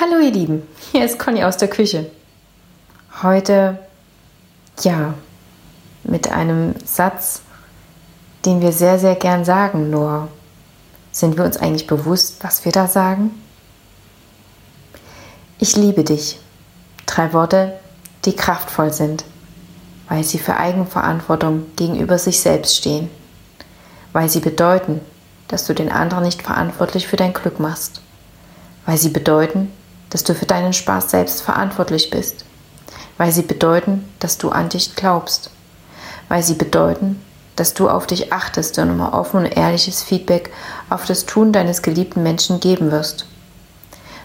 Hallo ihr Lieben, hier ist Conny aus der Küche. Heute, ja, mit einem Satz, den wir sehr, sehr gern sagen, nur sind wir uns eigentlich bewusst, was wir da sagen? Ich liebe dich. Drei Worte, die kraftvoll sind, weil sie für Eigenverantwortung gegenüber sich selbst stehen, weil sie bedeuten, dass du den anderen nicht verantwortlich für dein Glück machst, weil sie bedeuten, dass du für deinen Spaß selbst verantwortlich bist, weil sie bedeuten, dass du an dich glaubst, weil sie bedeuten, dass du auf dich achtest und immer offen und ehrliches Feedback auf das Tun deines geliebten Menschen geben wirst,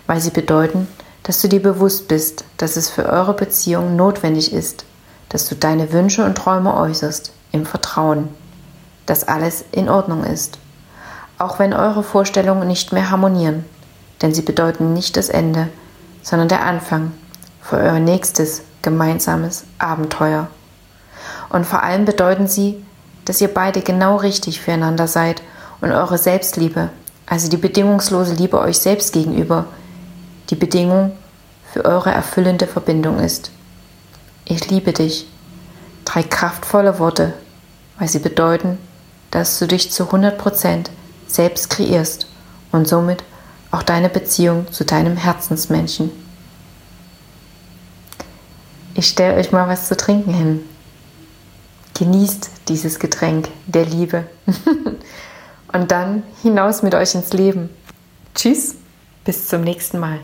weil sie bedeuten, dass du dir bewusst bist, dass es für eure Beziehung notwendig ist, dass du deine Wünsche und Träume äußerst, im Vertrauen, dass alles in Ordnung ist, auch wenn eure Vorstellungen nicht mehr harmonieren, denn sie bedeuten nicht das Ende, sondern der Anfang für euer nächstes gemeinsames Abenteuer. Und vor allem bedeuten sie, dass ihr beide genau richtig füreinander seid und eure Selbstliebe, also die bedingungslose Liebe euch selbst gegenüber, die Bedingung für eure erfüllende Verbindung ist. Ich liebe dich. Drei kraftvolle Worte, weil sie bedeuten, dass du dich zu 100% selbst kreierst und somit auch deine Beziehung zu deinem Herzensmenschen. Ich stelle euch mal was zu trinken hin. Genießt dieses Getränk der Liebe. und dann hinaus mit euch ins Leben. Tschüss, bis zum nächsten Mal.